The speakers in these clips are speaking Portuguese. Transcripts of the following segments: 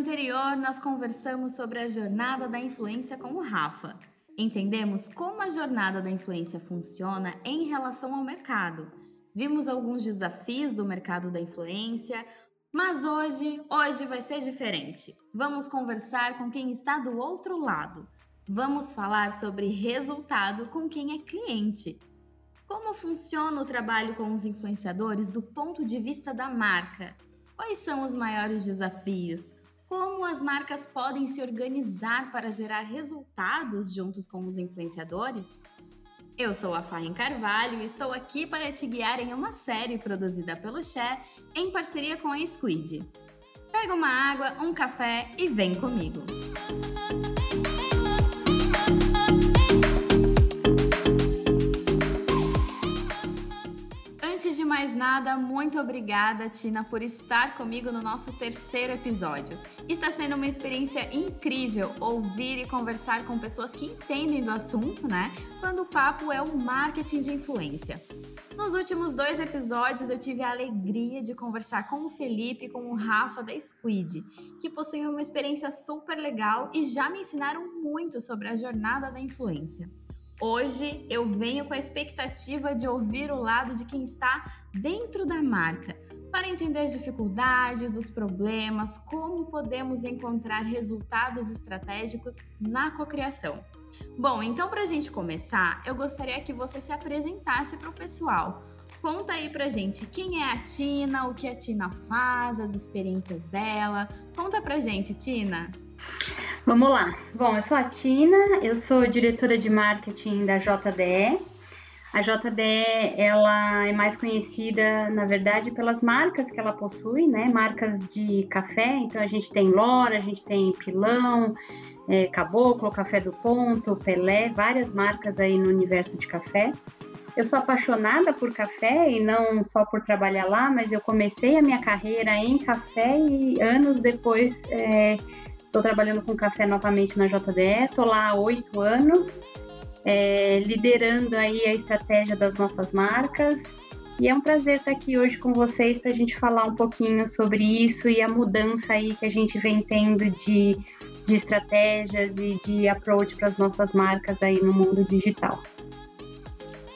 anterior, nós conversamos sobre a jornada da influência com o Rafa. Entendemos como a jornada da influência funciona em relação ao mercado. Vimos alguns desafios do mercado da influência, mas hoje, hoje vai ser diferente. Vamos conversar com quem está do outro lado. Vamos falar sobre resultado com quem é cliente. Como funciona o trabalho com os influenciadores do ponto de vista da marca? Quais são os maiores desafios? Como as marcas podem se organizar para gerar resultados juntos com os influenciadores? Eu sou a Farren Carvalho e estou aqui para te guiar em uma série produzida pelo Share em parceria com a Squid. Pega uma água, um café e vem comigo! Antes de mais nada, muito obrigada, Tina, por estar comigo no nosso terceiro episódio. Está sendo uma experiência incrível ouvir e conversar com pessoas que entendem do assunto, né? Quando o papo é o marketing de influência. Nos últimos dois episódios, eu tive a alegria de conversar com o Felipe e com o Rafa da Squid, que possuem uma experiência super legal e já me ensinaram muito sobre a jornada da influência. Hoje eu venho com a expectativa de ouvir o lado de quem está dentro da marca, para entender as dificuldades, os problemas, como podemos encontrar resultados estratégicos na cocriação. Bom, então para a gente começar, eu gostaria que você se apresentasse para o pessoal. Conta aí pra gente quem é a Tina, o que a Tina faz, as experiências dela. Conta pra gente, Tina. Vamos lá. Bom, eu sou a Tina, eu sou diretora de marketing da JDE. A JDE, ela é mais conhecida, na verdade, pelas marcas que ela possui, né? Marcas de café. Então, a gente tem Lora, a gente tem Pilão, é, Caboclo, Café do Ponto, Pelé, várias marcas aí no universo de café. Eu sou apaixonada por café e não só por trabalhar lá, mas eu comecei a minha carreira em café e anos depois é, Estou trabalhando com café novamente na JDE, estou lá há oito anos, é, liderando aí a estratégia das nossas marcas. E é um prazer estar aqui hoje com vocês para a gente falar um pouquinho sobre isso e a mudança aí que a gente vem tendo de, de estratégias e de approach para as nossas marcas aí no mundo digital.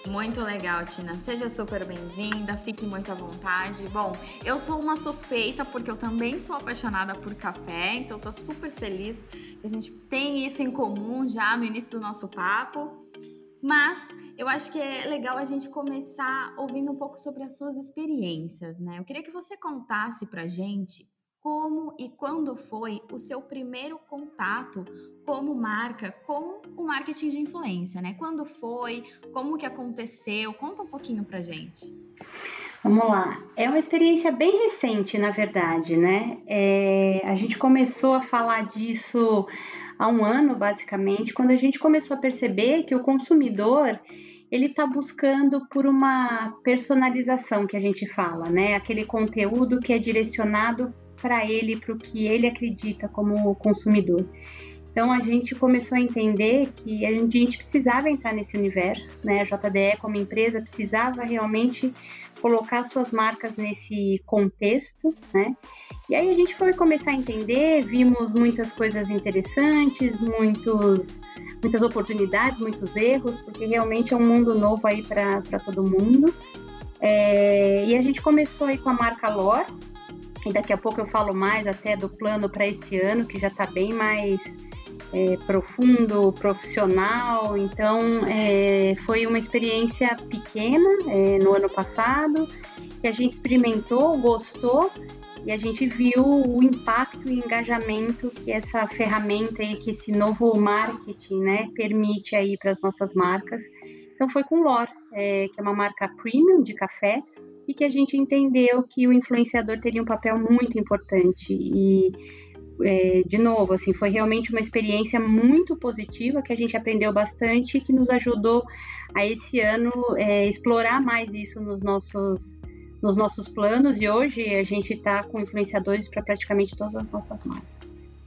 Muito legal, Tina. Seja super bem-vinda, fique muito à vontade. Bom, eu sou uma suspeita porque eu também sou apaixonada por café, então tô super feliz que a gente tem isso em comum já no início do nosso papo. Mas eu acho que é legal a gente começar ouvindo um pouco sobre as suas experiências, né? Eu queria que você contasse pra gente como e quando foi o seu primeiro contato como marca com o marketing de influência, né? Quando foi? Como que aconteceu? Conta um pouquinho pra gente. Vamos lá. É uma experiência bem recente, na verdade, né? É, a gente começou a falar disso há um ano, basicamente, quando a gente começou a perceber que o consumidor ele está buscando por uma personalização que a gente fala, né? Aquele conteúdo que é direcionado para ele, para o que ele acredita como consumidor. Então a gente começou a entender que a gente, precisava entrar nesse universo, né? A JDE como empresa precisava realmente colocar suas marcas nesse contexto, né? E aí a gente foi começar a entender, vimos muitas coisas interessantes, muitos, muitas oportunidades, muitos erros, porque realmente é um mundo novo aí para todo mundo. É, e a gente começou aí com a marca Lore, daqui a pouco eu falo mais até do plano para esse ano, que já está bem mais é, profundo, profissional. Então, é, foi uma experiência pequena é, no ano passado, que a gente experimentou, gostou e a gente viu o impacto e engajamento que essa ferramenta e que esse novo marketing né, permite aí para as nossas marcas. Então foi com Lore, é, que é uma marca premium de café, e que a gente entendeu que o influenciador teria um papel muito importante e é, de novo, assim, foi realmente uma experiência muito positiva que a gente aprendeu bastante e que nos ajudou a esse ano é, explorar mais isso nos nossos nos nossos planos e hoje a gente está com influenciadores para praticamente todas as nossas marcas.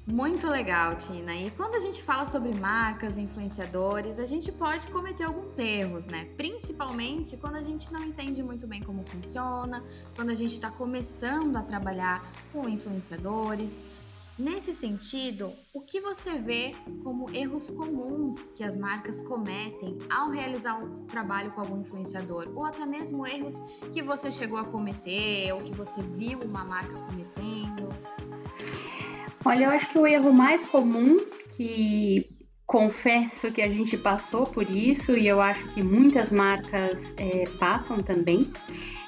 Muito legal, Tina. E quando a gente fala sobre marcas, influenciadores, a gente pode cometer alguns erros, né? Principalmente quando a gente não entende muito bem como funciona, quando a gente está começando a trabalhar com influenciadores. Nesse sentido, o que você vê como erros comuns que as marcas cometem ao realizar um trabalho com algum influenciador? Ou até mesmo erros que você chegou a cometer ou que você viu uma marca cometendo? Olha, eu acho que o erro mais comum que confesso que a gente passou por isso e eu acho que muitas marcas é, passam também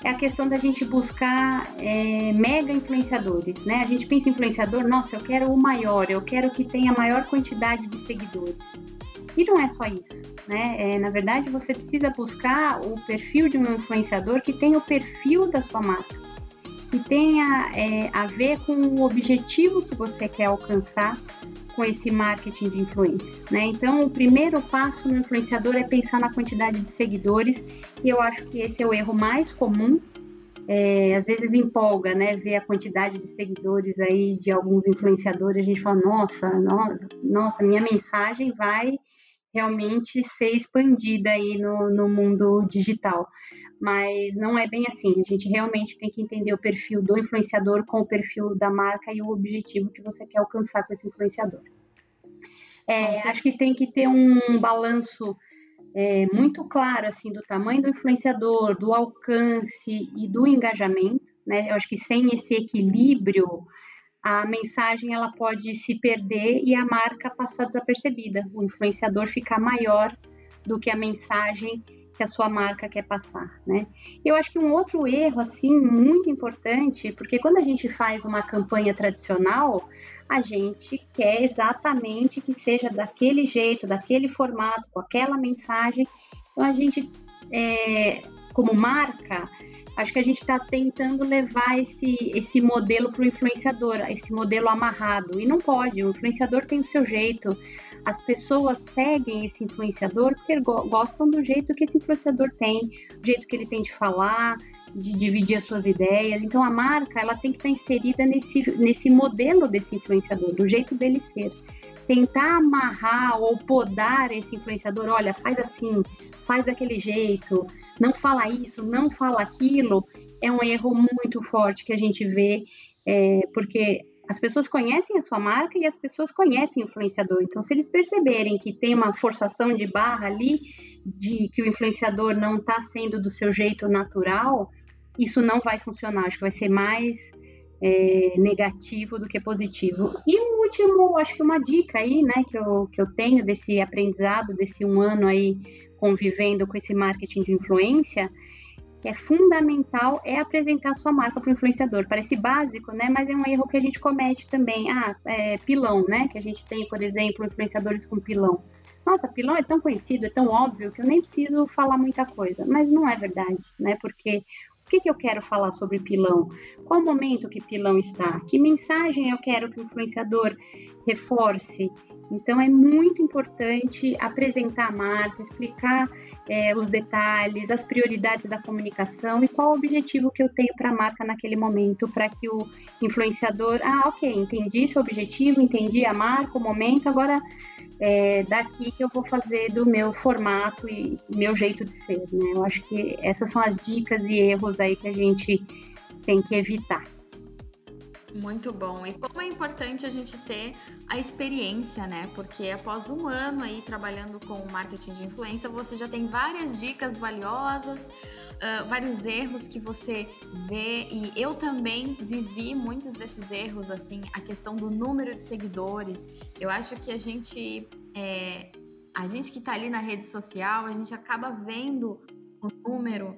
é a questão da gente buscar é, mega influenciadores, né? A gente pensa em influenciador, nossa, eu quero o maior, eu quero que tenha a maior quantidade de seguidores. E não é só isso, né? É, na verdade, você precisa buscar o perfil de um influenciador que tenha o perfil da sua marca, que tenha é, a ver com o objetivo que você quer alcançar com esse marketing de influência, né? Então, o primeiro passo no influenciador é pensar na quantidade de seguidores, e eu acho que esse é o erro mais comum. É, às vezes empolga, né? Ver a quantidade de seguidores aí de alguns influenciadores, a gente fala, nossa, no, nossa, minha mensagem vai realmente ser expandida aí no, no mundo digital. Mas não é bem assim. A gente realmente tem que entender o perfil do influenciador com o perfil da marca e o objetivo que você quer alcançar com esse influenciador. É, acho que tem que ter um balanço é, muito claro assim do tamanho do influenciador, do alcance e do engajamento. Né? Eu acho que sem esse equilíbrio a mensagem ela pode se perder e a marca passar desapercebida, o influenciador ficar maior do que a mensagem que a sua marca quer passar, né? Eu acho que um outro erro assim muito importante, porque quando a gente faz uma campanha tradicional, a gente quer exatamente que seja daquele jeito, daquele formato, com aquela mensagem. Então a gente, é, como marca, acho que a gente está tentando levar esse, esse modelo para o influenciador, esse modelo amarrado. E não pode, o influenciador tem o seu jeito. As pessoas seguem esse influenciador porque gostam do jeito que esse influenciador tem, do jeito que ele tem de falar, de dividir as suas ideias. Então a marca ela tem que estar inserida nesse, nesse modelo desse influenciador, do jeito dele ser tentar amarrar ou podar esse influenciador, olha, faz assim, faz daquele jeito, não fala isso, não fala aquilo, é um erro muito forte que a gente vê, é, porque as pessoas conhecem a sua marca e as pessoas conhecem o influenciador. Então, se eles perceberem que tem uma forçação de barra ali, de que o influenciador não está sendo do seu jeito natural, isso não vai funcionar. Acho que vai ser mais é, negativo do que positivo. E o último, acho que uma dica aí, né, que eu, que eu tenho desse aprendizado, desse um ano aí convivendo com esse marketing de influência, que é fundamental é apresentar sua marca para o influenciador. Parece básico, né? Mas é um erro que a gente comete também. Ah, é, pilão, né? Que a gente tem, por exemplo, influenciadores com pilão. Nossa, pilão é tão conhecido, é tão óbvio que eu nem preciso falar muita coisa. Mas não é verdade, né? Porque o que, que eu quero falar sobre pilão? Qual momento que pilão está? Que mensagem eu quero que o influenciador reforce? Então é muito importante apresentar a marca, explicar é, os detalhes, as prioridades da comunicação e qual o objetivo que eu tenho para a marca naquele momento, para que o influenciador, ah, ok, entendi seu objetivo, entendi a marca, o momento, agora é daqui que eu vou fazer do meu formato e meu jeito de ser, né? Eu acho que essas são as dicas e erros aí que a gente tem que evitar. Muito bom. E como é importante a gente ter a experiência, né? Porque após um ano aí trabalhando com marketing de influência, você já tem várias dicas valiosas, uh, vários erros que você vê. E eu também vivi muitos desses erros, assim, a questão do número de seguidores. Eu acho que a gente. É, a gente que tá ali na rede social, a gente acaba vendo o número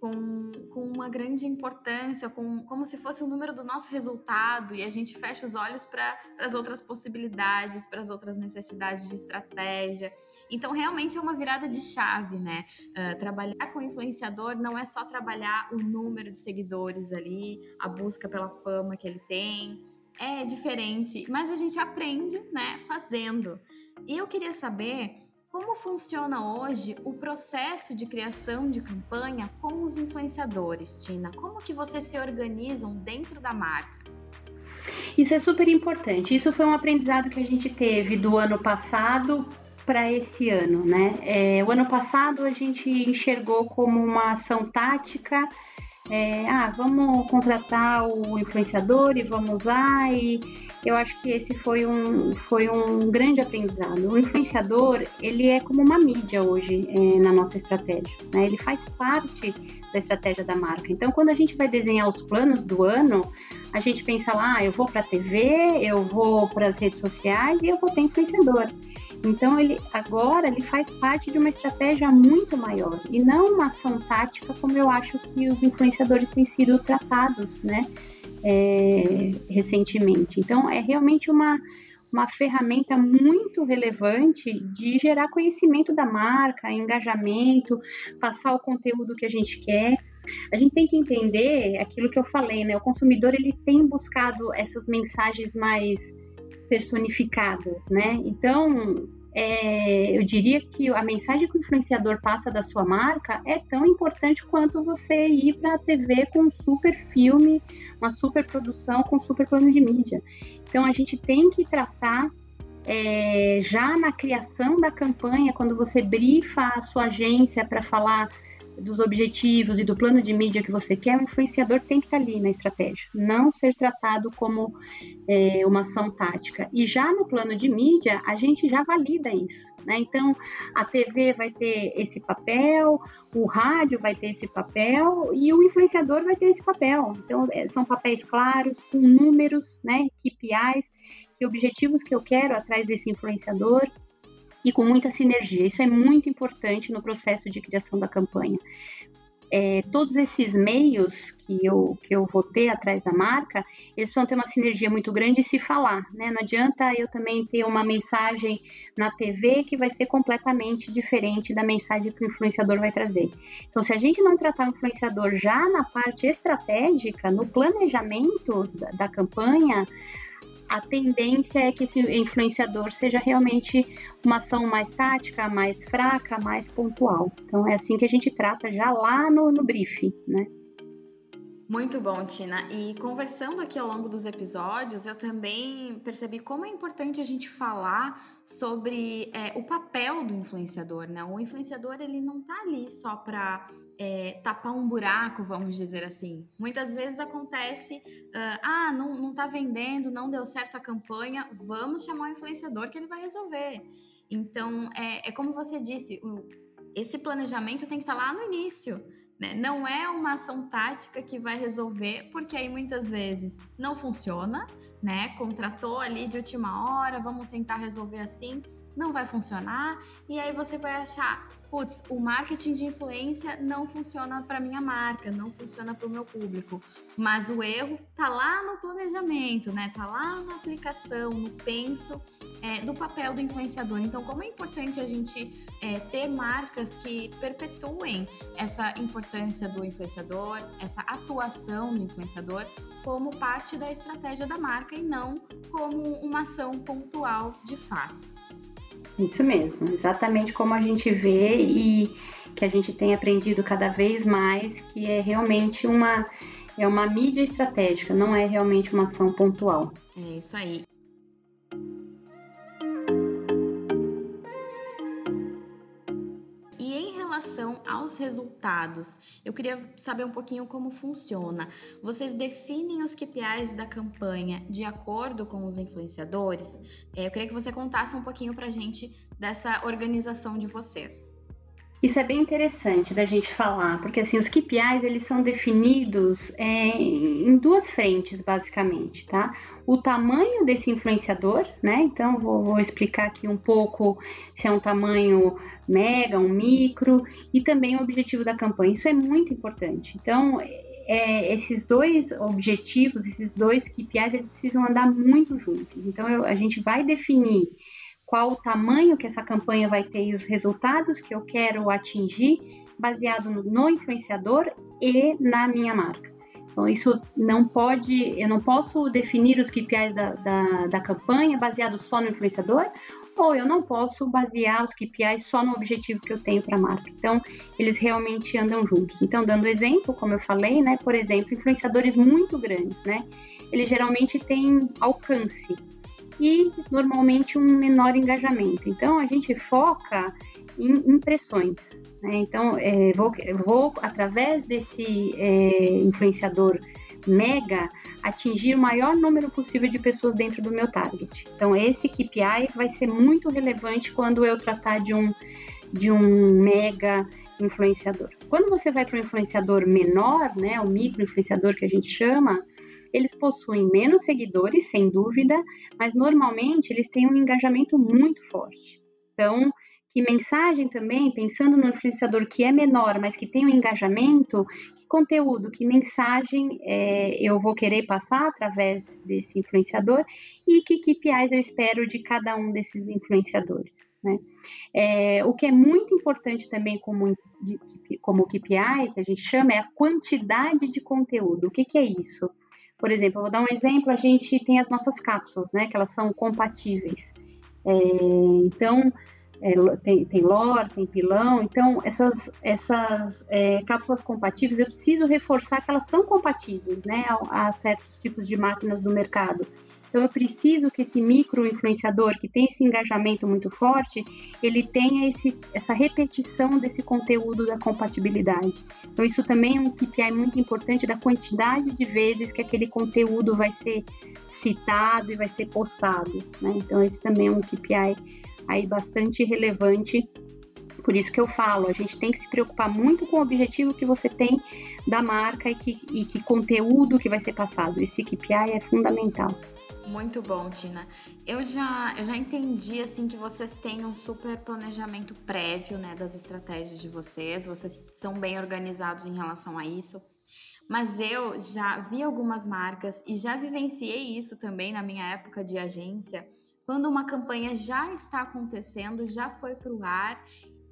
com, com uma grande importância, com, como se fosse o número do nosso resultado, e a gente fecha os olhos para as outras possibilidades, para as outras necessidades de estratégia. Então, realmente é uma virada de chave, né? Uh, trabalhar com influenciador não é só trabalhar o número de seguidores ali, a busca pela fama que ele tem. É diferente, mas a gente aprende, né, fazendo. E eu queria saber como funciona hoje o processo de criação de campanha com os influenciadores, Tina? Como que vocês se organizam dentro da marca? Isso é super importante. Isso foi um aprendizado que a gente teve do ano passado para esse ano, né? É, o ano passado a gente enxergou como uma ação tática é, ah, vamos contratar o influenciador e vamos usar e eu acho que esse foi um, foi um grande aprendizado. O influenciador, ele é como uma mídia hoje é, na nossa estratégia, né? Ele faz parte da estratégia da marca. Então, quando a gente vai desenhar os planos do ano, a gente pensa lá, ah, eu vou para a TV, eu vou para as redes sociais e eu vou ter influenciador. Então ele agora ele faz parte de uma estratégia muito maior e não uma ação tática como eu acho que os influenciadores têm sido tratados, né, é, recentemente. Então é realmente uma uma ferramenta muito relevante de gerar conhecimento da marca, engajamento, passar o conteúdo que a gente quer. A gente tem que entender aquilo que eu falei, né? O consumidor ele tem buscado essas mensagens mais personificadas, né? Então, é, eu diria que a mensagem que o influenciador passa da sua marca é tão importante quanto você ir para a TV com um super filme, uma super produção com um super plano de mídia. Então, a gente tem que tratar é, já na criação da campanha, quando você brifa a sua agência para falar dos objetivos e do plano de mídia que você quer, o influenciador tem que estar ali na estratégia, não ser tratado como é, uma ação tática. E já no plano de mídia, a gente já valida isso. Né? Então, a TV vai ter esse papel, o rádio vai ter esse papel e o influenciador vai ter esse papel. Então, é, são papéis claros, com números, né, KPIs, que objetivos que eu quero atrás desse influenciador e com muita sinergia. Isso é muito importante no processo de criação da campanha. É, todos esses meios que eu, que eu vou ter atrás da marca, eles vão ter uma sinergia muito grande e se falar, né? Não adianta eu também ter uma mensagem na TV que vai ser completamente diferente da mensagem que o influenciador vai trazer. Então, se a gente não tratar o influenciador já na parte estratégica, no planejamento da, da campanha, a tendência é que esse influenciador seja realmente uma ação mais tática, mais fraca, mais pontual. Então é assim que a gente trata já lá no, no briefing, né? Muito bom, Tina. E conversando aqui ao longo dos episódios, eu também percebi como é importante a gente falar sobre é, o papel do influenciador, né? O influenciador ele não tá ali só para é, tapar um buraco, vamos dizer assim. Muitas vezes acontece, uh, ah, não, não tá vendendo, não deu certo a campanha, vamos chamar o influenciador que ele vai resolver. Então, é, é como você disse, o, esse planejamento tem que estar tá lá no início. Né? Não é uma ação tática que vai resolver, porque aí muitas vezes não funciona, né? Contratou ali de última hora, vamos tentar resolver assim, não vai funcionar, e aí você vai achar, putz, o marketing de influência não funciona para minha marca, não funciona para o meu público. Mas o erro tá lá no planejamento, né? Tá lá na aplicação, no penso é, do papel do influenciador. Então, como é importante a gente é, ter marcas que perpetuem essa importância do influenciador, essa atuação do influenciador como parte da estratégia da marca e não como uma ação pontual de fato. Isso mesmo, exatamente como a gente vê e que a gente tem aprendido cada vez mais, que é realmente uma é uma mídia estratégica, não é realmente uma ação pontual. É isso aí. Relação aos resultados, eu queria saber um pouquinho como funciona. Vocês definem os KPIs da campanha de acordo com os influenciadores? É, eu queria que você contasse um pouquinho para a gente dessa organização de vocês. Isso é bem interessante da gente falar, porque assim os KPIs eles são definidos é, em duas frentes basicamente, tá? O tamanho desse influenciador, né? Então vou, vou explicar aqui um pouco se é um tamanho mega, um micro e também o objetivo da campanha. Isso é muito importante. Então é, esses dois objetivos, esses dois KPIs, eles precisam andar muito juntos. Então eu, a gente vai definir qual o tamanho que essa campanha vai ter e os resultados que eu quero atingir, baseado no, influenciador e na minha marca. Então, isso não pode, eu não posso definir os KPIs da, da, da campanha baseado só no influenciador, ou eu não posso basear os KPIs só no objetivo que eu tenho para a marca. Então, eles realmente andam juntos. Então, dando exemplo, como eu falei, né, por exemplo, influenciadores muito grandes, né, eles geralmente têm alcance e normalmente um menor engajamento. Então a gente foca em impressões. Né? Então, é, vou, vou, através desse é, influenciador mega, atingir o maior número possível de pessoas dentro do meu target. Então, esse KPI vai ser muito relevante quando eu tratar de um, de um mega influenciador. Quando você vai para um influenciador menor, né, o micro influenciador que a gente chama, eles possuem menos seguidores, sem dúvida, mas normalmente eles têm um engajamento muito forte. Então, que mensagem também, pensando no influenciador que é menor, mas que tem um engajamento, que conteúdo, que mensagem é, eu vou querer passar através desse influenciador e que KPIs eu espero de cada um desses influenciadores. Né? É, o que é muito importante também como, como KPI, que a gente chama, é a quantidade de conteúdo. O que, que é isso? Por exemplo, eu vou dar um exemplo, a gente tem as nossas cápsulas, né, que elas são compatíveis. É, então, é, tem, tem lore, tem pilão, então essas, essas é, cápsulas compatíveis eu preciso reforçar que elas são compatíveis né, a, a, certos tipos de máquinas do mercado. Então eu preciso que esse micro influenciador que tem esse engajamento muito forte, ele tenha esse, essa repetição desse conteúdo da compatibilidade. Então isso também é um KPI muito importante da quantidade de vezes que aquele conteúdo vai ser citado e vai ser postado. Né? Então esse também é um KPI aí bastante relevante. Por isso que eu falo, a gente tem que se preocupar muito com o objetivo que você tem da marca e que, e que conteúdo que vai ser passado. Esse KPI é fundamental. Muito bom, Tina. Eu já, eu já entendi assim que vocês têm um super planejamento prévio, né, das estratégias de vocês. Vocês são bem organizados em relação a isso. Mas eu já vi algumas marcas e já vivenciei isso também na minha época de agência quando uma campanha já está acontecendo, já foi para o ar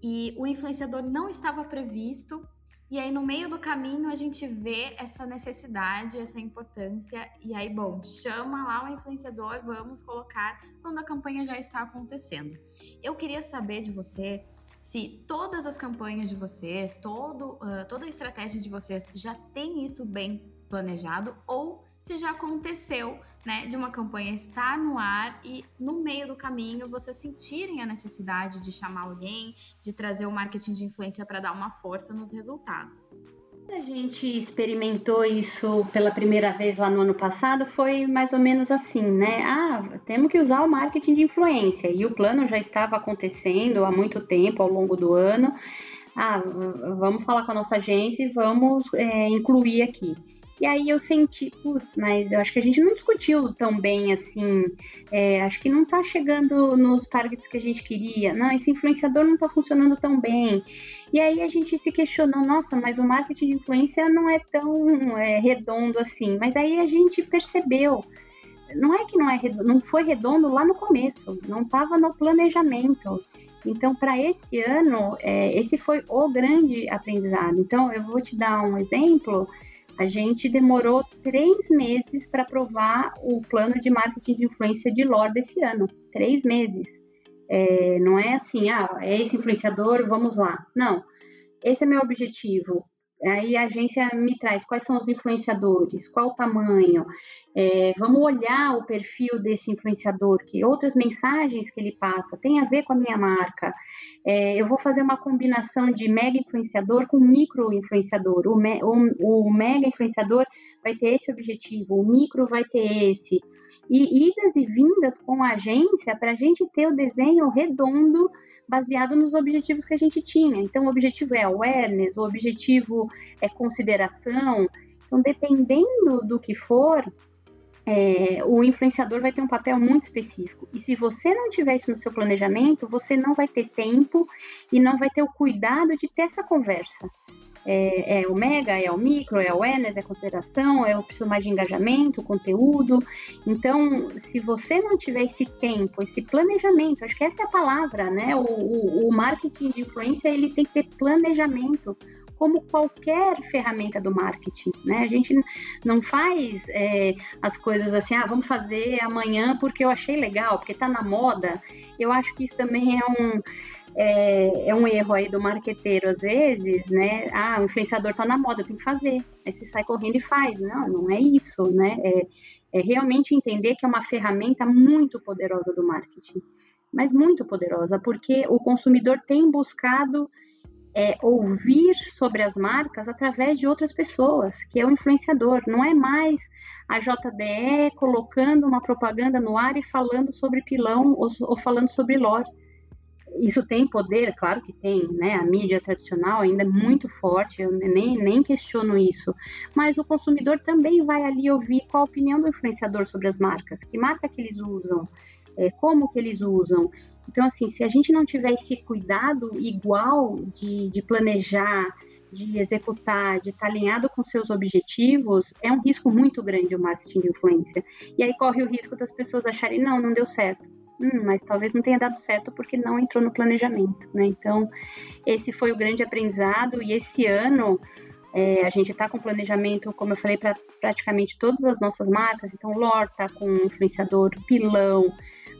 e o influenciador não estava previsto. E aí, no meio do caminho, a gente vê essa necessidade, essa importância. E aí, bom, chama lá o influenciador, vamos colocar quando a campanha já está acontecendo. Eu queria saber de você se todas as campanhas de vocês, todo, uh, toda a estratégia de vocês já tem isso bem planejado ou se já aconteceu, né, de uma campanha estar no ar e no meio do caminho vocês sentirem a necessidade de chamar alguém, de trazer o marketing de influência para dar uma força nos resultados. A gente experimentou isso pela primeira vez lá no ano passado, foi mais ou menos assim, né? Ah, temos que usar o marketing de influência. E o plano já estava acontecendo há muito tempo, ao longo do ano. Ah, vamos falar com a nossa agência e vamos é, incluir aqui. E aí eu senti, putz, mas eu acho que a gente não discutiu tão bem assim. É, acho que não tá chegando nos targets que a gente queria. Não, esse influenciador não tá funcionando tão bem. E aí a gente se questionou, nossa, mas o marketing de influência não é tão é, redondo assim. Mas aí a gente percebeu. Não é que não é redondo, não foi redondo lá no começo, não estava no planejamento. Então, para esse ano, é, esse foi o grande aprendizado. Então, eu vou te dar um exemplo. A gente demorou três meses para aprovar o plano de marketing de influência de LOR desse ano. Três meses. É, não é assim, ah, é esse influenciador, vamos lá. Não. Esse é meu objetivo. Aí a agência me traz quais são os influenciadores, qual o tamanho, é, vamos olhar o perfil desse influenciador, que outras mensagens que ele passa tem a ver com a minha marca. É, eu vou fazer uma combinação de mega influenciador com micro influenciador. O, me, o, o mega influenciador vai ter esse objetivo, o micro vai ter esse e idas e vindas com a agência para a gente ter o desenho redondo baseado nos objetivos que a gente tinha. Então, o objetivo é awareness, o objetivo é consideração. Então, dependendo do que for, é, o influenciador vai ter um papel muito específico. E se você não tiver isso no seu planejamento, você não vai ter tempo e não vai ter o cuidado de ter essa conversa é, é, o mega, é o micro, é o awareness, é consideração, é o preciso mais de engajamento, conteúdo. Então, se você não tiver esse tempo, esse planejamento, acho que essa é a palavra, né? O, o, o marketing de influência ele tem que ter planejamento como qualquer ferramenta do marketing, né? A gente não faz é, as coisas assim, ah, vamos fazer amanhã porque eu achei legal, porque tá na moda. Eu acho que isso também é um é, é, um erro aí do marqueteiro, às vezes, né? Ah, o influenciador tá na moda, tem que fazer. Aí você sai correndo e faz. Não, não é isso, né? É, é realmente entender que é uma ferramenta muito poderosa do marketing. Mas muito poderosa, porque o consumidor tem buscado é, ouvir sobre as marcas através de outras pessoas, que é o influenciador. Não é mais a JDE colocando uma propaganda no ar e falando sobre pilão ou, ou falando sobre lore. Isso tem poder, claro que tem, né? A mídia tradicional ainda é muito forte, eu nem, nem questiono isso. Mas o consumidor também vai ali ouvir qual a opinião do influenciador sobre as marcas, que marca que eles usam, é, como que eles usam. Então, assim, se a gente não tiver esse cuidado igual de, de planejar, de executar, de estar alinhado com seus objetivos, é um risco muito grande o marketing de influência. E aí corre o risco das pessoas acharem, não, não deu certo. Hum, mas talvez não tenha dado certo porque não entrou no planejamento, né? Então, esse foi o grande aprendizado e esse ano é, a gente está com planejamento, como eu falei, para praticamente todas as nossas marcas. Então, Lor com influenciador, Pilão,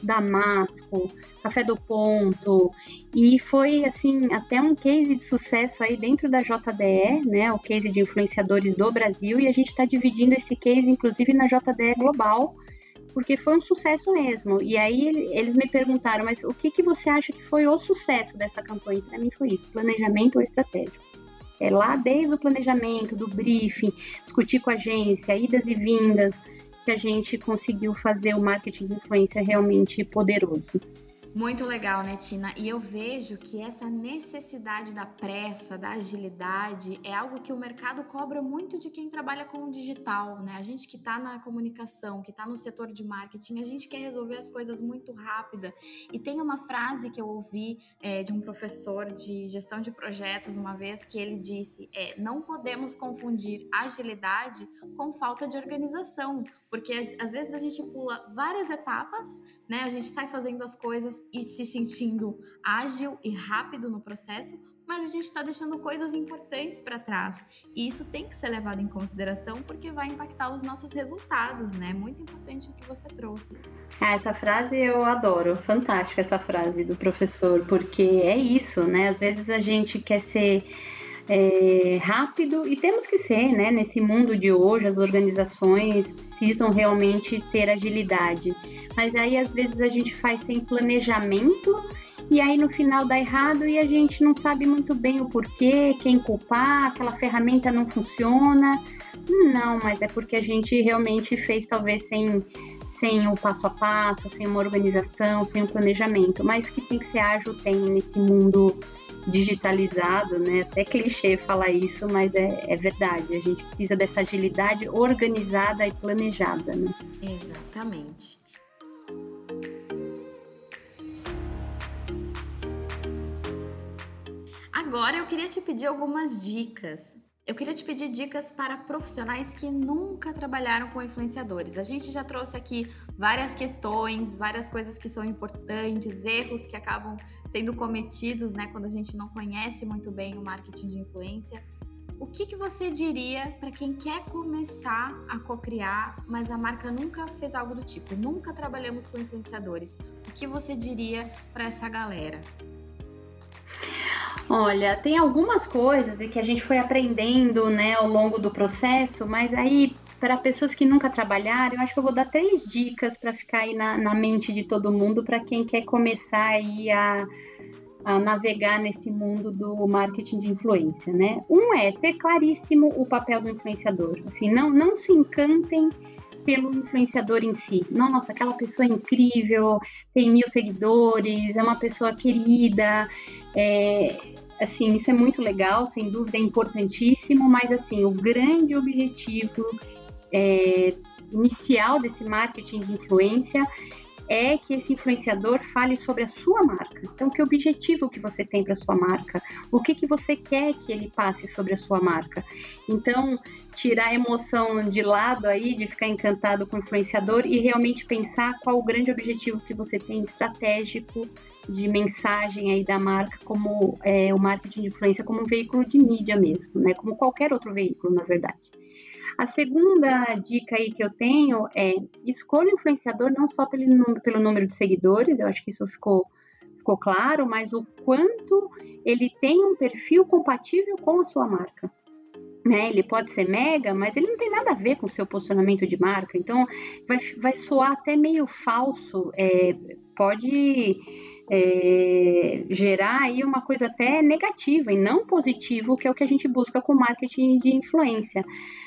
Damasco, Café do Ponto, e foi assim até um case de sucesso aí dentro da JDE, né, o case de influenciadores do Brasil, e a gente está dividindo esse case inclusive na JDE Global, porque foi um sucesso mesmo. E aí eles me perguntaram, mas o que, que você acha que foi o sucesso dessa campanha? Para mim foi isso, planejamento ou estratégico. É lá desde o planejamento, do briefing, discutir com a agência, idas e vindas, que a gente conseguiu fazer o marketing de influência realmente poderoso. Muito legal, né, Tina? E eu vejo que essa necessidade da pressa, da agilidade, é algo que o mercado cobra muito de quem trabalha com o digital, né? A gente que está na comunicação, que está no setor de marketing, a gente quer resolver as coisas muito rápida. E tem uma frase que eu ouvi é, de um professor de gestão de projetos uma vez que ele disse: é, não podemos confundir agilidade com falta de organização, porque às vezes a gente pula várias etapas, né? A gente sai fazendo as coisas e se sentindo ágil e rápido no processo, mas a gente está deixando coisas importantes para trás. E isso tem que ser levado em consideração porque vai impactar os nossos resultados, né? Muito importante o que você trouxe. Ah, essa frase eu adoro, fantástica essa frase do professor, porque é isso, né? Às vezes a gente quer ser é, rápido e temos que ser, né? Nesse mundo de hoje, as organizações precisam realmente ter agilidade. Mas aí às vezes a gente faz sem planejamento e aí no final dá errado e a gente não sabe muito bem o porquê, quem culpar, aquela ferramenta não funciona. Não, mas é porque a gente realmente fez talvez sem sem o passo a passo, sem uma organização, sem um planejamento, mas que tem que ser ágil tem nesse mundo digitalizado, né? Até clichê falar isso, mas é, é verdade. A gente precisa dessa agilidade organizada e planejada, né? Exatamente. Agora eu queria te pedir algumas dicas eu queria te pedir dicas para profissionais que nunca trabalharam com influenciadores. A gente já trouxe aqui várias questões, várias coisas que são importantes, erros que acabam sendo cometidos, né, quando a gente não conhece muito bem o marketing de influência. O que, que você diria para quem quer começar a co-criar, mas a marca nunca fez algo do tipo? Nunca trabalhamos com influenciadores. O que você diria para essa galera? Olha, tem algumas coisas e que a gente foi aprendendo, né, ao longo do processo, mas aí para pessoas que nunca trabalharam, eu acho que eu vou dar três dicas para ficar aí na, na, mente de todo mundo para quem quer começar aí a, a navegar nesse mundo do marketing de influência, né? Um é ter claríssimo o papel do influenciador. Assim, não, não se encantem pelo influenciador em si. Nossa, aquela pessoa é incrível, tem mil seguidores, é uma pessoa querida. É, assim, isso é muito legal, sem dúvida é importantíssimo, mas assim, o grande objetivo é, inicial desse marketing de influência é que esse influenciador fale sobre a sua marca. Então, que objetivo que você tem para sua marca? O que que você quer que ele passe sobre a sua marca? Então, tirar a emoção de lado aí, de ficar encantado com o influenciador e realmente pensar qual o grande objetivo que você tem estratégico de mensagem aí da marca como é, o marketing de influência como um veículo de mídia mesmo, né? Como qualquer outro veículo, na verdade. A segunda dica aí que eu tenho é escolha o influenciador não só pelo, pelo número de seguidores, eu acho que isso ficou, ficou claro, mas o quanto ele tem um perfil compatível com a sua marca. Né, ele pode ser mega, mas ele não tem nada a ver com o seu posicionamento de marca. Então, vai, vai soar até meio falso. É, pode é, gerar aí uma coisa até negativa e não positivo, que é o que a gente busca com marketing de influência.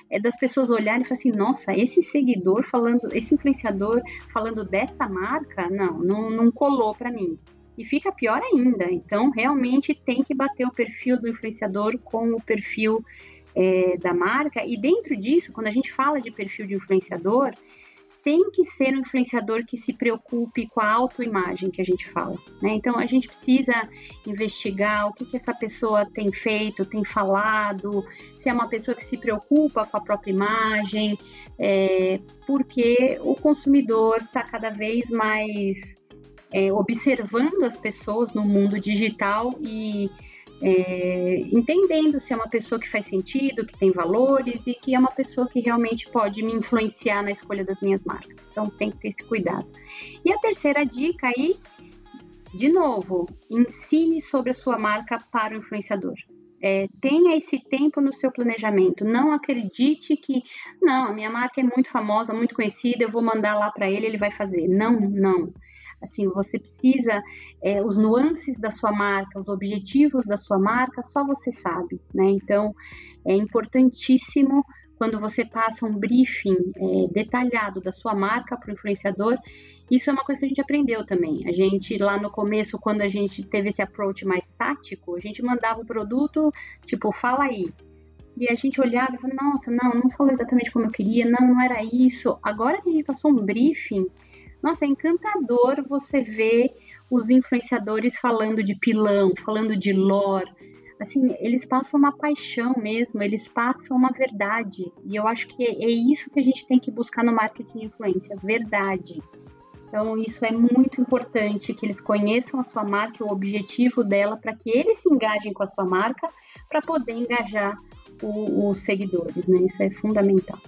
É das pessoas olharem e falar assim, nossa, esse seguidor falando, esse influenciador falando dessa marca, não, não, não colou para mim. E fica pior ainda. Então, realmente tem que bater o perfil do influenciador com o perfil é, da marca. E dentro disso, quando a gente fala de perfil de influenciador, tem que ser um influenciador que se preocupe com a autoimagem que a gente fala. Né? Então a gente precisa investigar o que, que essa pessoa tem feito, tem falado, se é uma pessoa que se preocupa com a própria imagem, é, porque o consumidor está cada vez mais é, observando as pessoas no mundo digital e é, entendendo se é uma pessoa que faz sentido, que tem valores e que é uma pessoa que realmente pode me influenciar na escolha das minhas marcas. Então tem que ter esse cuidado. E a terceira dica aí, de novo, ensine sobre a sua marca para o influenciador. É, tenha esse tempo no seu planejamento. Não acredite que, não, a minha marca é muito famosa, muito conhecida, eu vou mandar lá para ele, ele vai fazer. Não, não. Assim, você precisa, é, os nuances da sua marca, os objetivos da sua marca, só você sabe, né? Então, é importantíssimo quando você passa um briefing é, detalhado da sua marca para o influenciador, isso é uma coisa que a gente aprendeu também. A gente, lá no começo, quando a gente teve esse approach mais tático, a gente mandava o produto, tipo, fala aí. E a gente olhava e falava, nossa, não, não falou exatamente como eu queria, não, não era isso. Agora que a gente passou um briefing, nossa, é encantador você ver os influenciadores falando de pilão, falando de lore. Assim, eles passam uma paixão mesmo, eles passam uma verdade. E eu acho que é, isso que a gente tem que buscar no marketing de influência, verdade. Então, isso é muito importante que eles conheçam a sua marca, o objetivo dela, para que eles se engajem com a sua marca, para poder engajar o, os seguidores, né? Isso é fundamental.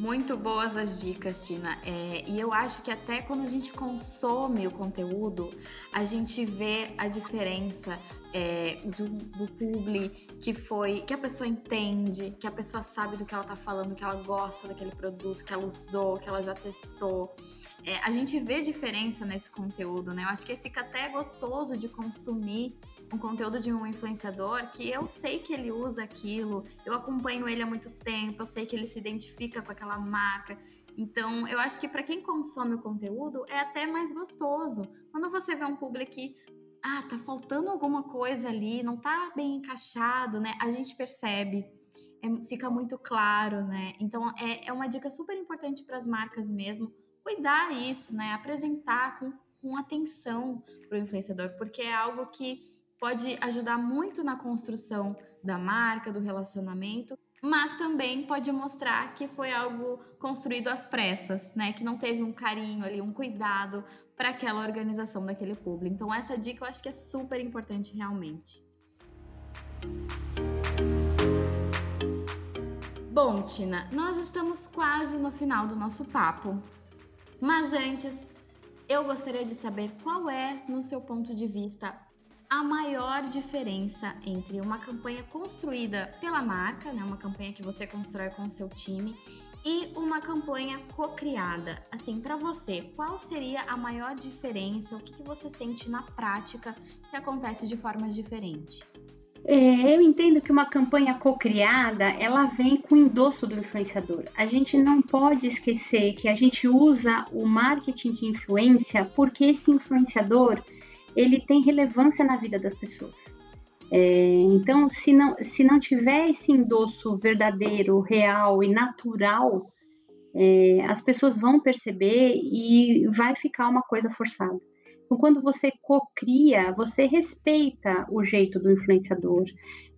Muito boas as dicas, Tina. É, e eu acho que até quando a gente consome o conteúdo, a gente vê a diferença é, do, do publi que foi, que a pessoa entende, que a pessoa sabe do que ela tá falando, que ela gosta daquele produto, que ela usou, que ela já testou. É, a gente vê diferença nesse conteúdo, né? Eu acho que fica até gostoso de consumir um conteúdo de um influenciador que eu sei que ele usa aquilo, eu acompanho ele há muito tempo, eu sei que ele se identifica com aquela marca. Então, eu acho que para quem consome o conteúdo é até mais gostoso. Quando você vê um público que ah, tá faltando alguma coisa ali, não tá bem encaixado, né? A gente percebe. É, fica muito claro, né? Então é, é uma dica super importante para as marcas mesmo, cuidar isso, né? Apresentar com, com atenção para o influenciador, porque é algo que pode ajudar muito na construção da marca, do relacionamento, mas também pode mostrar que foi algo construído às pressas, né? Que não teve um carinho ali, um cuidado para aquela organização daquele público. Então essa dica eu acho que é super importante realmente. Bom, Tina, nós estamos quase no final do nosso papo. Mas antes, eu gostaria de saber qual é, no seu ponto de vista, a maior diferença entre uma campanha construída pela marca, né, uma campanha que você constrói com o seu time, e uma campanha co-criada. Assim, para você, qual seria a maior diferença? O que, que você sente na prática que acontece de formas diferentes? É, eu entendo que uma campanha co-criada, ela vem com o endosso do influenciador. A gente não pode esquecer que a gente usa o marketing de influência porque esse influenciador ele tem relevância na vida das pessoas. É, então, se não, se não tiver esse endosso verdadeiro, real e natural, é, as pessoas vão perceber e vai ficar uma coisa forçada. Então, quando você cocria, você respeita o jeito do influenciador,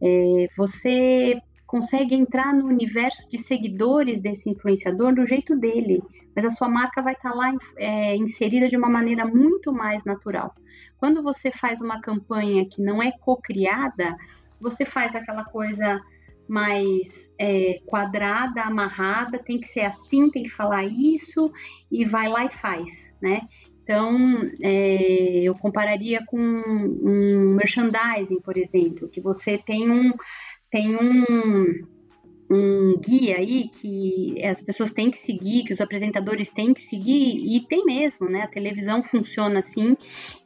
é, você consegue entrar no universo de seguidores desse influenciador do jeito dele, mas a sua marca vai estar tá lá é, inserida de uma maneira muito mais natural. Quando você faz uma campanha que não é co-criada, você faz aquela coisa mais é, quadrada, amarrada, tem que ser assim, tem que falar isso e vai lá e faz, né? Então, é, eu compararia com um merchandising, por exemplo, que você tem um, tem um, um guia aí que as pessoas têm que seguir, que os apresentadores têm que seguir, e tem mesmo, né? A televisão funciona assim,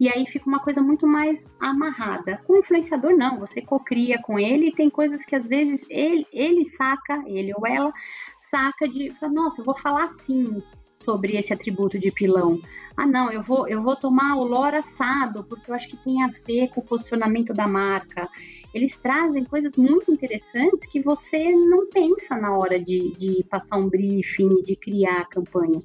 e aí fica uma coisa muito mais amarrada. Com o influenciador, não, você cocria com ele, e tem coisas que às vezes ele, ele saca, ele ou ela, saca de, nossa, eu vou falar assim, sobre esse atributo de pilão. Ah, não, eu vou, eu vou tomar o lor assado, porque eu acho que tem a ver com o posicionamento da marca. Eles trazem coisas muito interessantes que você não pensa na hora de, de passar um briefing, de criar a campanha.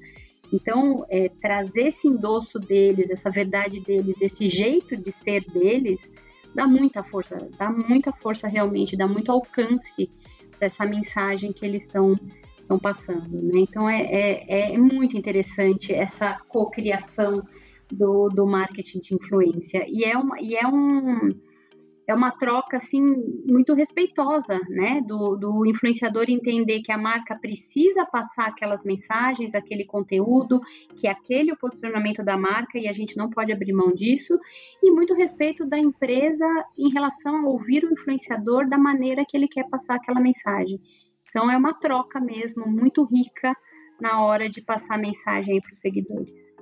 Então, é, trazer esse endosso deles, essa verdade deles, esse jeito de ser deles, dá muita força, dá muita força realmente, dá muito alcance para essa mensagem que eles estão estão passando. Né? Então é, é, é, muito interessante essa cocriação do, do marketing de influência. E é, uma, e é um é uma troca assim muito respeitosa, né, do, do, influenciador entender que a marca precisa passar aquelas mensagens, aquele conteúdo, que é aquele o posicionamento da marca e a gente não pode abrir mão disso, e muito respeito da empresa em relação a ouvir o influenciador da maneira que ele quer passar aquela mensagem. Então é uma troca mesmo, muito rica na hora de passar mensagem para os seguidores.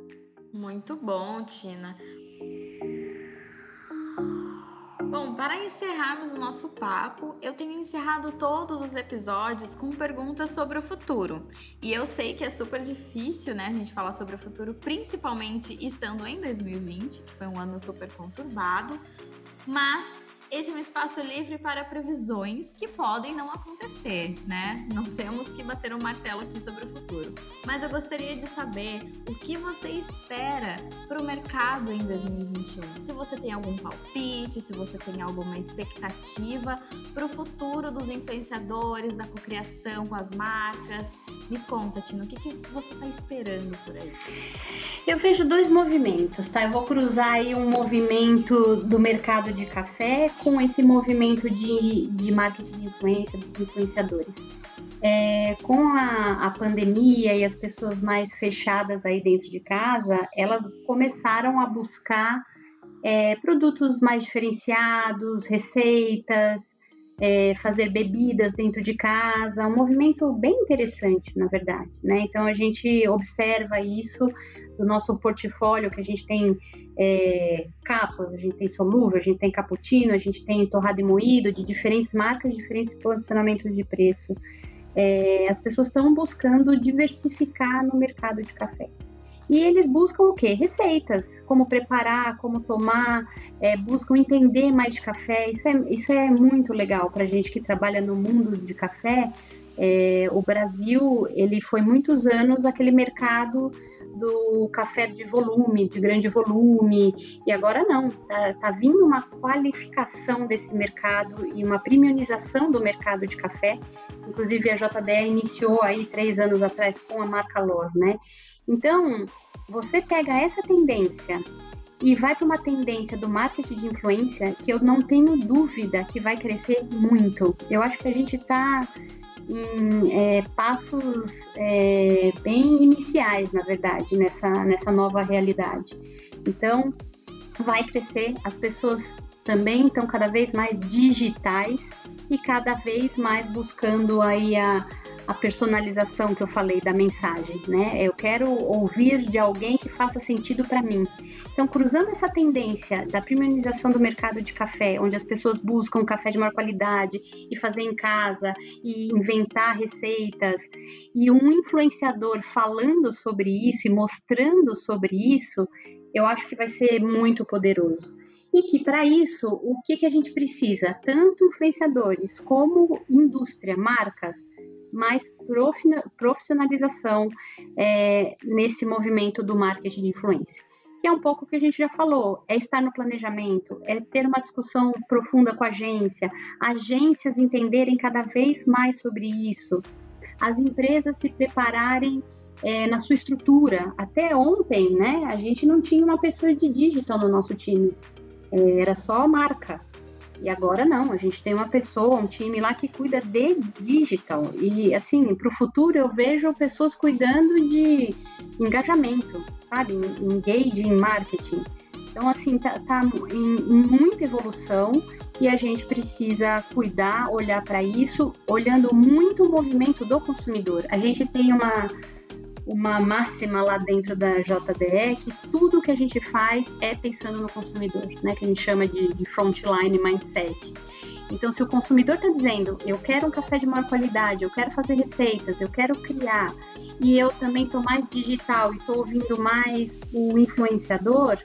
Muito bom, Tina. Bom, para encerrarmos o nosso papo, eu tenho encerrado todos os episódios com perguntas sobre o futuro. E eu sei que é super difícil, né, a gente falar sobre o futuro, principalmente estando em 2020, que foi um ano super conturbado, mas esse é um espaço livre para previsões que podem não acontecer, né? Não temos que bater um martelo aqui sobre o futuro. Mas eu gostaria de saber o que você espera para o mercado em 2021. Se você tem algum palpite, se você tem alguma expectativa para o futuro dos influenciadores, da cocriação com as marcas. Me conta, Tino, o que, que você está esperando por aí? Eu vejo dois movimentos, tá? Eu vou cruzar aí um movimento do mercado de café com esse movimento de, de marketing de influência, dos influenciadores. É, com a, a, pandemia e as pessoas mais fechadas aí dentro de casa, elas começaram a buscar é, produtos mais diferenciados, receitas, é, fazer bebidas dentro de casa, um movimento bem interessante, na verdade, né? Então a gente observa isso do nosso portfólio, que a gente tem é, capas, a gente tem solúvel, a gente tem cappuccino, a gente tem torrado e moído, de diferentes marcas, diferentes posicionamentos de preço. É, as pessoas estão buscando diversificar no mercado de café. E eles buscam o quê? Receitas, como preparar, como tomar, é, buscam entender mais de café. Isso é, isso é muito legal para a gente que trabalha no mundo de café. É, o Brasil, ele foi muitos anos aquele mercado do café de volume, de grande volume, e agora não, tá, tá vindo uma qualificação desse mercado e uma premiumização do mercado de café. Inclusive a JDE iniciou aí três anos atrás com a marca Lor, né? Então, você pega essa tendência e vai para uma tendência do marketing de influência que eu não tenho dúvida que vai crescer muito. Eu acho que a gente está em é, passos é, bem iniciais, na verdade, nessa, nessa nova realidade. Então, vai crescer, as pessoas também estão cada vez mais digitais e cada vez mais buscando aí a, a personalização que eu falei da mensagem, né? Eu quero ouvir de alguém que faça sentido para mim. Então, cruzando essa tendência da premiumização do mercado de café, onde as pessoas buscam café de maior qualidade e fazer em casa e inventar receitas, e um influenciador falando sobre isso e mostrando sobre isso, eu acho que vai ser muito poderoso. E que para isso, o que, que a gente precisa? Tanto influenciadores como indústria, marcas, mais profissionalização é, nesse movimento do marketing de influência. Que é um pouco o que a gente já falou, é estar no planejamento, é ter uma discussão profunda com a agência, agências entenderem cada vez mais sobre isso, as empresas se prepararem é, na sua estrutura. Até ontem, né, a gente não tinha uma pessoa de digital no nosso time, é, era só a marca. E agora não, a gente tem uma pessoa, um time lá que cuida de digital. E assim, para o futuro eu vejo pessoas cuidando de engajamento, sabe? Engage em marketing. Então, assim, tá, tá em, em muita evolução e a gente precisa cuidar, olhar para isso, olhando muito o movimento do consumidor. A gente tem uma, uma máxima lá dentro da JDE que tudo que a gente faz é pensando no consumidor, né? Que a gente chama de, de frontline mindset. Então, se o consumidor está dizendo, eu quero um café de maior qualidade, eu quero fazer receitas, eu quero criar, e eu também estou mais digital e estou ouvindo mais o influenciador,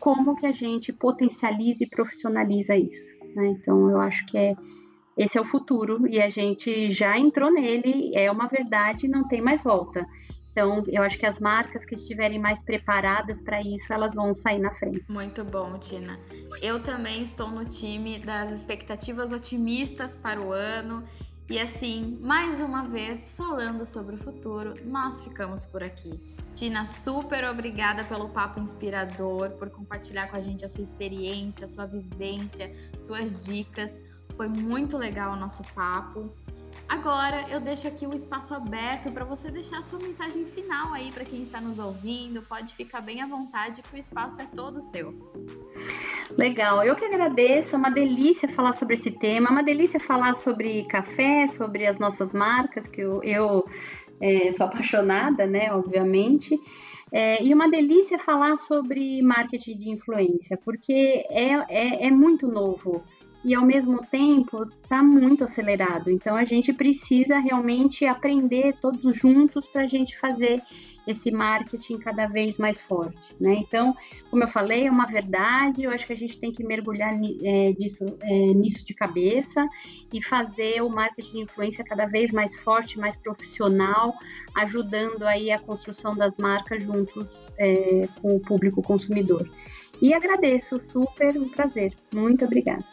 como que a gente potencializa e profissionaliza isso? Né? Então, eu acho que é esse é o futuro e a gente já entrou nele, é uma verdade, não tem mais volta. Então, eu acho que as marcas que estiverem mais preparadas para isso, elas vão sair na frente. Muito bom, Tina. Eu também estou no time das expectativas otimistas para o ano. E assim, mais uma vez, falando sobre o futuro, nós ficamos por aqui. Tina, super obrigada pelo papo inspirador, por compartilhar com a gente a sua experiência, a sua vivência, suas dicas. Foi muito legal o nosso papo. Agora eu deixo aqui o espaço aberto para você deixar sua mensagem final aí para quem está nos ouvindo. Pode ficar bem à vontade que o espaço é todo seu. Legal, eu que agradeço, é uma delícia falar sobre esse tema, é uma delícia falar sobre café, sobre as nossas marcas, que eu, eu é, sou apaixonada, né, obviamente. É, e uma delícia falar sobre marketing de influência, porque é, é, é muito novo e ao mesmo tempo está muito acelerado. Então a gente precisa realmente aprender todos juntos para a gente fazer esse marketing cada vez mais forte, né? Então, como eu falei, é uma verdade. Eu acho que a gente tem que mergulhar é, disso, é, nisso de cabeça e fazer o marketing de influência cada vez mais forte, mais profissional, ajudando aí a construção das marcas junto é, com o público consumidor. E agradeço, super um prazer. Muito obrigada.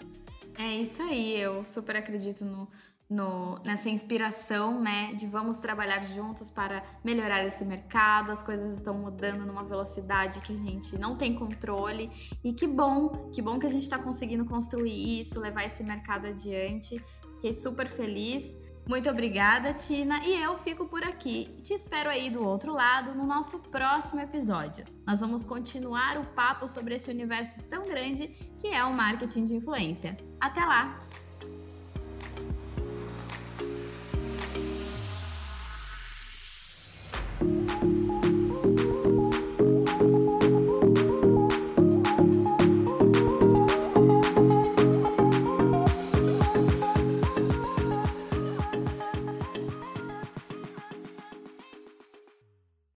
É isso aí, eu super acredito no, no, nessa inspiração, né, de vamos trabalhar juntos para melhorar esse mercado. As coisas estão mudando numa velocidade que a gente não tem controle e que bom, que bom que a gente está conseguindo construir isso, levar esse mercado adiante. Fiquei super feliz. Muito obrigada, Tina, e eu fico por aqui. Te espero aí do outro lado no nosso próximo episódio. Nós vamos continuar o papo sobre esse universo tão grande que é o marketing de influência. Até lá!